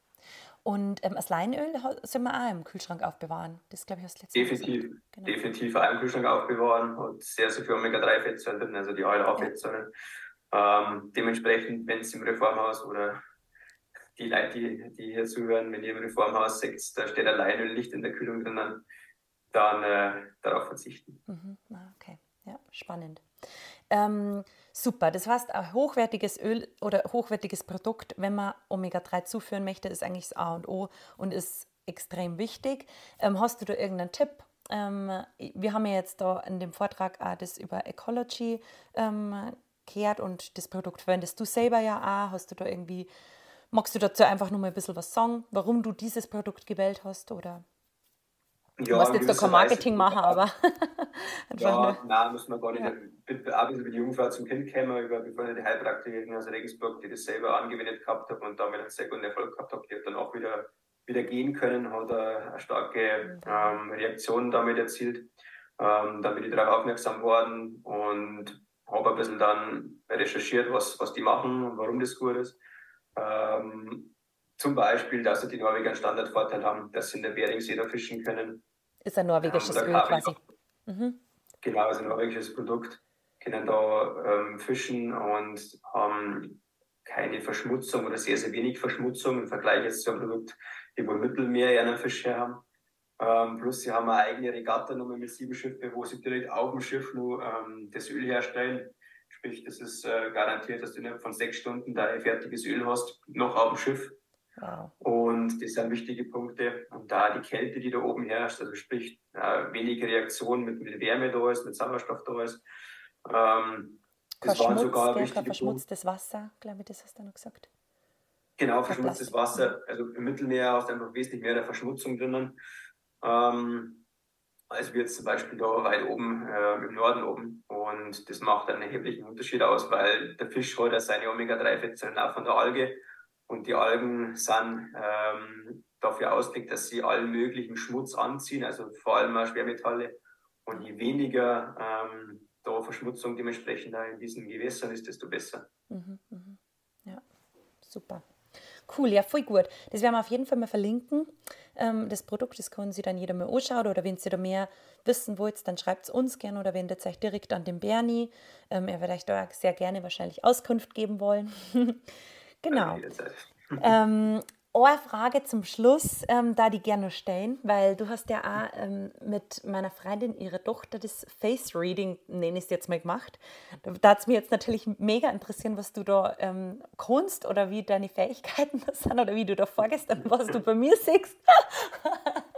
Und ähm, das Leinöl sind wir auch im Kühlschrank aufbewahren. Das glaube ich das letzte Definitiv, genau. definitiv auch im Kühlschrank aufbewahren und sehr, sehr viel Omega-3-Fettsäuren drin, also die ALA-Fettsäuren. Ja. Ähm, dementsprechend, wenn es im Reformhaus oder die Leute, die, die hier zuhören, wenn ihr im Reformhaus seht, da steht ein Leinöl nicht in der Kühlung drinnen, dann äh, darauf verzichten. Mhm. Ah, okay, ja, spannend. Ähm, super, das heißt, ein hochwertiges Öl oder hochwertiges Produkt, wenn man Omega-3 zuführen möchte, ist eigentlich das A und O und ist extrem wichtig. Ähm, hast du da irgendeinen Tipp? Ähm, wir haben ja jetzt da in dem Vortrag auch das über Ecology ähm, gehört und das Produkt verwendest du selber ja auch. Hast du da irgendwie, magst du dazu einfach nur mal ein bisschen was sagen, warum du dieses Produkt gewählt hast? Oder? Du musst jetzt doch kein Marketing machen, aber. ja, nein, müssen wir gar nicht. Ja. Auch ein über die Jungfrau zum Kind kommen, über die Heilpraktikerin aus Regensburg, die das selber angewendet gehabt hat und damit einen sehr guten Erfolg gehabt hat, die hat dann auch wieder, wieder gehen können, hat eine, starke ähm, Reaktion damit erzielt. Ähm, dann bin ich darauf aufmerksam worden und habe ein bisschen dann recherchiert, was, was die machen und warum das gut ist. Ähm, zum Beispiel, dass sie die Norweger einen Standardvorteil haben, dass sie in der Beringsee da fischen können. Ist ein norwegisches ähm, Öl quasi. Mhm. Genau, ist ein norwegisches Produkt. Können da ähm, fischen und haben keine Verschmutzung oder sehr, sehr wenig Verschmutzung im Vergleich jetzt zu einem Produkt, die wohl Mittelmeer einen Fisch her haben. Ähm, plus sie haben eine eigene Regatta nochmal mit sieben Schiffen, wo sie direkt auf dem Schiff nur ähm, das Öl herstellen. Sprich, das ist äh, garantiert, dass du innerhalb von sechs Stunden dein fertiges Öl hast, noch auf dem Schiff. Wow. Und das sind wichtige Punkte. Und da die Kälte, die da oben herrscht, also sprich äh, wenig Reaktion mit, mit Wärme da ist, mit Sauerstoff da ist. Ähm, das waren sogar gell, wichtige verschmutztes Wasser, glaube ich, das hast du noch gesagt. Genau, verschmutztes Wasser. Also im Mittelmeer hast du einfach wesentlich mehr der Verschmutzung drinnen. Ähm, als wir jetzt zum Beispiel da weit oben äh, im Norden oben. Und das macht einen erheblichen Unterschied aus, weil der Fisch hat seine Omega-3-Fettsäuren auch von der Alge. Und die Algen sind ähm, dafür ausgelegt, dass sie allen möglichen Schmutz anziehen, also vor allem auch Schwermetalle. Und je weniger ähm, da Verschmutzung dementsprechend in diesen Gewässern ist, desto besser. Mhm, mh. Ja, super. Cool, ja, voll gut. Das werden wir auf jeden Fall mal verlinken. Ähm, das Produkt, das können Sie dann jeder mal anschauen oder wenn Sie da mehr wissen wollt, dann schreibt es uns gerne oder wendet euch direkt an den Bernie. Ähm, er wird euch da sehr gerne wahrscheinlich Auskunft geben wollen. genau. Ähm, eine Frage zum Schluss, ähm, da die gerne stellen, weil du hast ja auch ähm, mit meiner Freundin, ihre Tochter, das Face Reading, nenne ich es jetzt mal, gemacht. Da hat es mir jetzt natürlich mega interessieren, was du da ähm, kannst oder wie deine Fähigkeiten das sind oder wie du da vorgehst und was du bei mir siehst.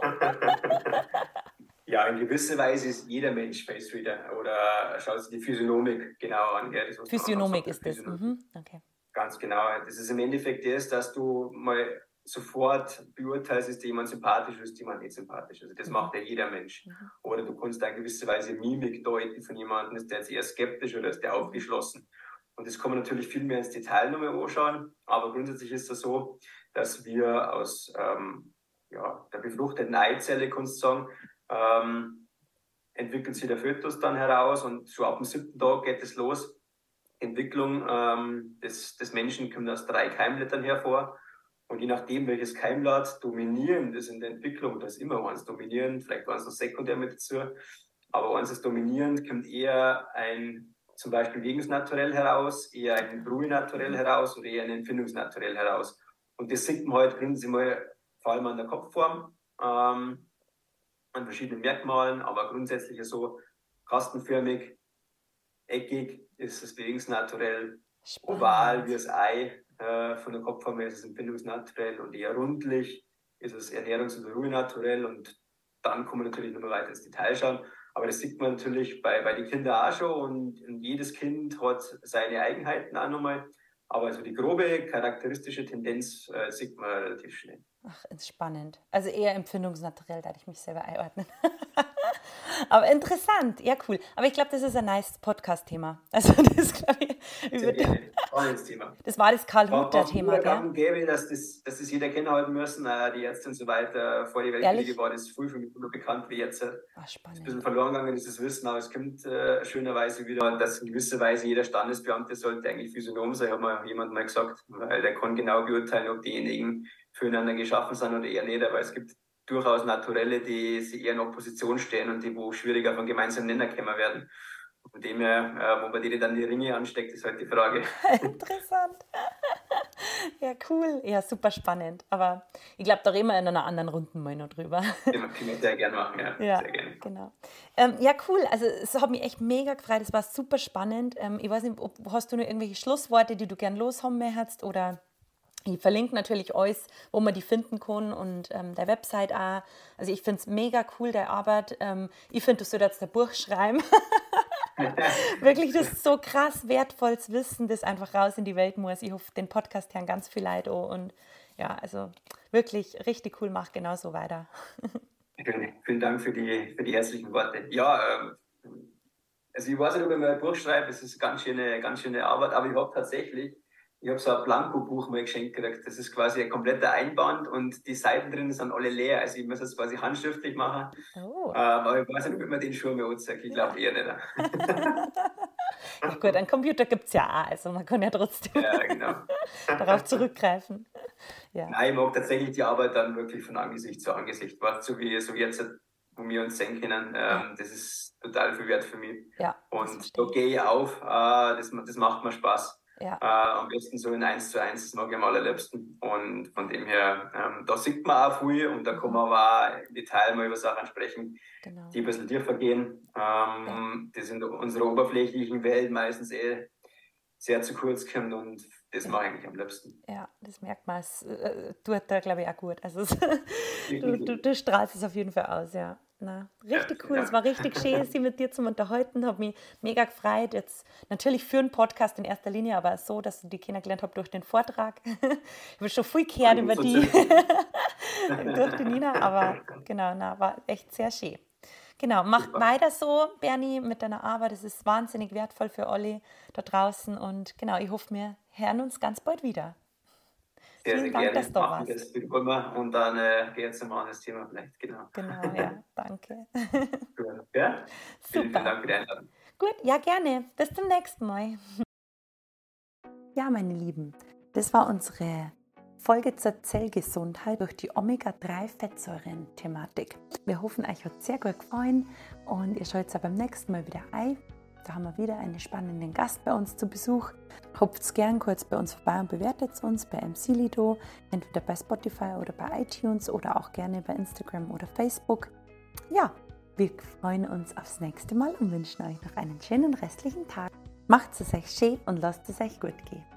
ja, in gewisser Weise ist jeder Mensch Face Reader oder schaut sich die Physiognomik genau an. Ja, Physiognomik ist das. Mhm. Okay. Ganz genau. Das ist im Endeffekt das, dass du mal sofort beurteilst, ist jemand sympathisch oder ist jemand nicht sympathisch. Also das mhm. macht ja jeder Mensch. Mhm. Oder du kannst in gewisser Weise Mimik deuten von jemandem, ist der jetzt eher skeptisch oder ist der aufgeschlossen. Und das kann man natürlich viel mehr ins Detail nochmal anschauen. Aber grundsätzlich ist es so, dass wir aus ähm, ja, der befruchteten Eizelle, kannst du sagen, ähm, entwickelt sich der Fötus dann heraus und so ab dem siebten Tag geht es los. Entwicklung ähm, des, des Menschen kommt aus drei Keimblättern hervor. Und je nachdem, welches Keimblatt dominierend ist in der Entwicklung, das ist immer eins dominierend, vielleicht es noch sekundär mit dazu, aber eins ist dominierend, kommt eher ein zum Beispiel Wegungsnaturell heraus, eher ein Brui-Naturell heraus oder eher ein Empfindungsnaturell heraus. Und das sieht man halt grundsätzlich mal vor allem an der Kopfform, ähm, an verschiedenen Merkmalen, aber grundsätzlich so kastenförmig, eckig ist das Bewegungsnaturell, oval wie das Ei, äh, von der Kopfform her ist es empfindungsnaturell und eher rundlich, ist es ernährungs- und ruhenaturell und dann kann man natürlich nochmal weiter ins Detail schauen. Aber das sieht man natürlich bei, bei den Kindern auch schon und, und jedes Kind hat seine Eigenheiten auch nochmal. Aber also die grobe charakteristische Tendenz äh, sieht man relativ schnell. Ach, spannend. Also eher empfindungsnaturell, da ich mich selber einordnen. Aber interessant, ja cool. Aber ich glaube, das ist ein nice Podcast-Thema. Also das glaube ich. Über Thema. Das war das Karl-Hutter-Thema, gell? gäbe, dass das, dass das jeder kennenhalten müssen, äh, die Ärzte und so weiter. Vor die Weltkriege war das früh für mich nur bekannt wie jetzt. Ach, spannend. Ein bisschen verloren gegangen ist das Wissen, aber es kommt äh, schönerweise wieder, dass in gewisser Weise jeder Standesbeamte sollte eigentlich Physiognom sein, hat mir jemand mal gesagt, weil der kann genau beurteilen, ob diejenigen füreinander geschaffen sind oder eher nicht. Aber es gibt durchaus Naturelle, die sich eher in Opposition stehen und die wo schwieriger einen gemeinsamen Nenner kommen werden. Von dem her, äh, wo man die dann die Ringe ansteckt, ist halt die Frage. Interessant. ja, cool. Ja, super spannend. Aber ich glaube, da reden wir in einer anderen Runde mal noch drüber. Ja, können wir sehr gerne machen, ja. ja sehr gerne. Genau. Ähm, ja, cool. Also es hat mich echt mega gefreut. Es war super spannend. Ähm, ich weiß nicht, ob, hast du noch irgendwelche Schlussworte, die du gern loshaben möchtest oder ich verlinke natürlich alles, wo man die finden kann und ähm, der Website auch. Also ich finde es mega cool, der Arbeit. Ähm, ich finde, du solltest ein Buch schreiben. Wirklich, das ist so krass wertvolles Wissen, das einfach raus in die Welt muss. Ich hoffe, den Podcast hören ganz viel Leute auch. Und ja, also wirklich richtig cool, mach genauso weiter. vielen, vielen Dank für die, für die herzlichen Worte. Ja, ähm, also ich weiß nicht, ob ich mal ein Buch schreibe, es ist ganz schöne, ganz schöne Arbeit, aber ich habe tatsächlich ich habe so ein Blanko-Buch mal geschenkt gekriegt. Das ist quasi ein kompletter Einband und die Seiten drin sind alle leer. Also ich muss das quasi handschriftlich machen. Oh. Ähm, aber ich weiß nicht, ob man den Schuh mehr anzeigt. Ich glaube eher nicht. ja gut, ein Computer gibt es ja auch. Also man kann ja trotzdem ja, genau. darauf zurückgreifen. Ja. Nein, ich mag tatsächlich die Arbeit dann wirklich von Angesicht zu Angesicht. Was so wie so jetzt, wo wir uns sehen können, ähm, das ist total viel wert für mich. Ja, und da gehe ich auf. Äh, das, das macht mir Spaß. Ja. Äh, am besten so in 1 zu 1, das mag ich am allerliebsten. Und von dem her, ähm, da sieht man auch viel und da kann man aber auch im Detail mal über Sachen sprechen, genau. die ein bisschen tiefer gehen, ähm, ja. die in unserer oberflächlichen Welt meistens eh sehr zu kurz kommt und das ja. mache ich eigentlich am liebsten. Ja, das merkt man. Es äh, tut da, glaube ich, auch gut. Also es, du, du, du strahlst es auf jeden Fall aus, ja. Na, richtig cool. Es war richtig schön, Sie mit dir zu unterhalten. Habe mich mega gefreut. Jetzt natürlich für einen Podcast in erster Linie, aber so, dass du die kennengelernt habe durch den Vortrag. ich habe schon viel gehört über die durch die Nina, aber genau, na, war echt sehr schön. Genau, macht Super. weiter so, Bernie, mit deiner Arbeit. Das ist wahnsinnig wertvoll für alle da draußen. Und genau, ich hoffe, wir hören uns ganz bald wieder. Sehr, Vielen sehr Dank, gerne. dass du Machen warst. Das immer und dann äh, geht es mal das Thema vielleicht. Genau. Genau, ja, danke. Gut, ja? Super. Vielen, vielen Dank für die Einladung. Gut, ja, gerne. Bis zum nächsten Mal. Ja, meine Lieben, das war unsere Folge zur Zellgesundheit durch die Omega-3-Fettsäuren-Thematik. Wir hoffen, euch hat sehr gut gefallen und ihr schaut es beim nächsten Mal wieder ein. Da haben wir wieder einen spannenden Gast bei uns zu Besuch. Hopft gern kurz bei uns vorbei und bewertet uns bei MCLido, entweder bei Spotify oder bei iTunes oder auch gerne bei Instagram oder Facebook. Ja, wir freuen uns aufs nächste Mal und wünschen euch noch einen schönen restlichen Tag. Macht es euch schön und lasst es euch gut gehen.